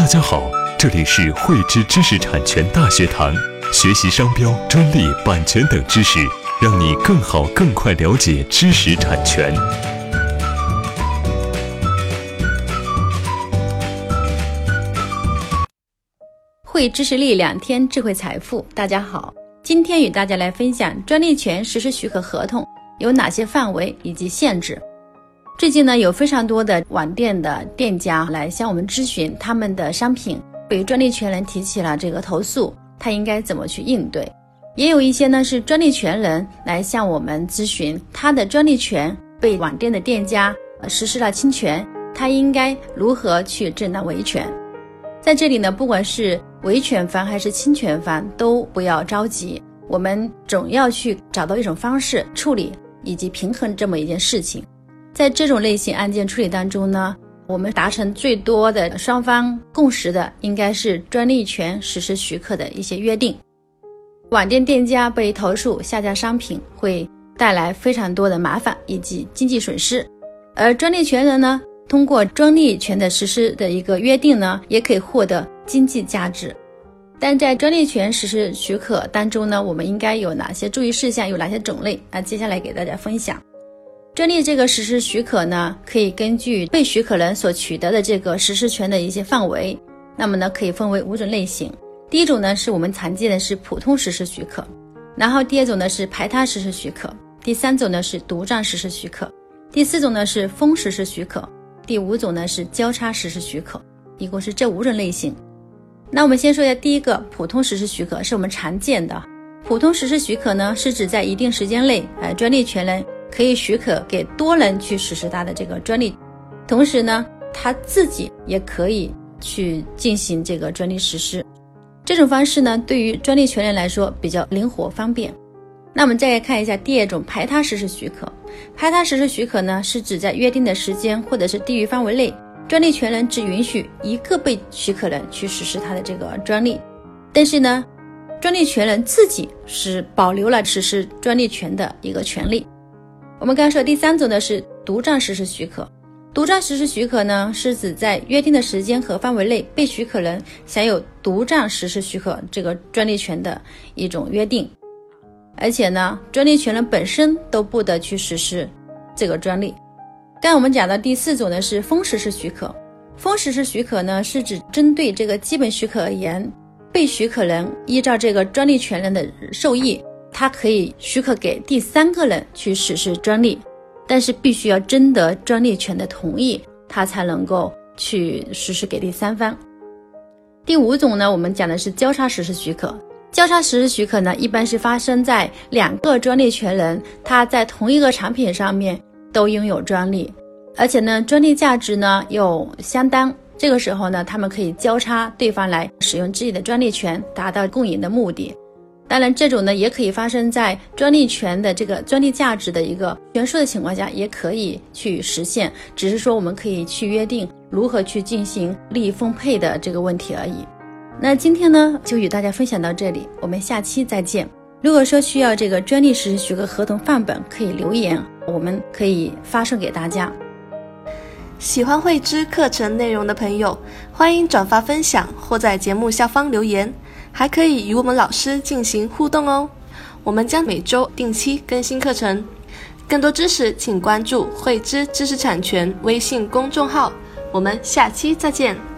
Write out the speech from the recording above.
大家好，这里是汇知知识产权大学堂，学习商标、专利、版权等知识，让你更好、更快了解知识产权。汇知识力两天智慧财富。大家好，今天与大家来分享专利权实施许可合同有哪些范围以及限制。最近呢，有非常多的网店的店家来向我们咨询，他们的商品被专利权人提起了这个投诉，他应该怎么去应对？也有一些呢是专利权人来向我们咨询，他的专利权被网店的店家实施了侵权，他应该如何去正当维权？在这里呢，不管是维权方还是侵权方，都不要着急，我们总要去找到一种方式处理以及平衡这么一件事情。在这种类型案件处理当中呢，我们达成最多的双方共识的，应该是专利权实施许可的一些约定。网店店家被投诉下架商品，会带来非常多的麻烦以及经济损失，而专利权人呢，通过专利权的实施的一个约定呢，也可以获得经济价值。但在专利权实施许可当中呢，我们应该有哪些注意事项？有哪些种类？那接下来给大家分享。专利这个实施许可呢，可以根据被许可人所取得的这个实施权的一些范围，那么呢，可以分为五种类型。第一种呢，是我们常见的是普通实施许可，然后第二种呢是排他实施许可，第三种呢是独占实施许可，第四种呢是封实施许可，第五种呢是交叉实施许可，一共是这五种类型。那我们先说一下第一个普通实施许可，是我们常见的普通实施许可呢，是指在一定时间内，呃，专利权人。可以许可给多人去实施他的这个专利，同时呢，他自己也可以去进行这个专利实施。这种方式呢，对于专利权人来说比较灵活方便。那我们再来看一下第二种排他实施许可。排他实施许可呢，是指在约定的时间或者是地域范围内，专利权人只允许一个被许可人去实施他的这个专利，但是呢，专利权人自己是保留了实施专利权的一个权利。我们刚才说第三种呢是独占实施许可，独占实施许可呢是指在约定的时间和范围内，被许可人享有独占实施许可这个专利权的一种约定，而且呢，专利权人本身都不得去实施这个专利。刚我们讲的第四种呢是封实施许可，封实施许可呢是指针对这个基本许可而言，被许可人依照这个专利权人的授意。他可以许可给第三个人去实施专利，但是必须要征得专利权的同意，他才能够去实施给第三方。第五种呢，我们讲的是交叉实施许可。交叉实施许可呢，一般是发生在两个专利权人他在同一个产品上面都拥有专利，而且呢，专利价值呢又相当。这个时候呢，他们可以交叉对方来使用自己的专利权，达到共赢的目的。当然，这种呢也可以发生在专利权的这个专利价值的一个悬殊的情况下，也可以去实现。只是说我们可以去约定如何去进行利益分配的这个问题而已。那今天呢就与大家分享到这里，我们下期再见。如果说需要这个专利实施许可合同范本，可以留言，我们可以发送给大家。喜欢慧知课程内容的朋友，欢迎转发分享或在节目下方留言。还可以与我们老师进行互动哦，我们将每周定期更新课程，更多知识请关注“慧知知识产权”微信公众号，我们下期再见。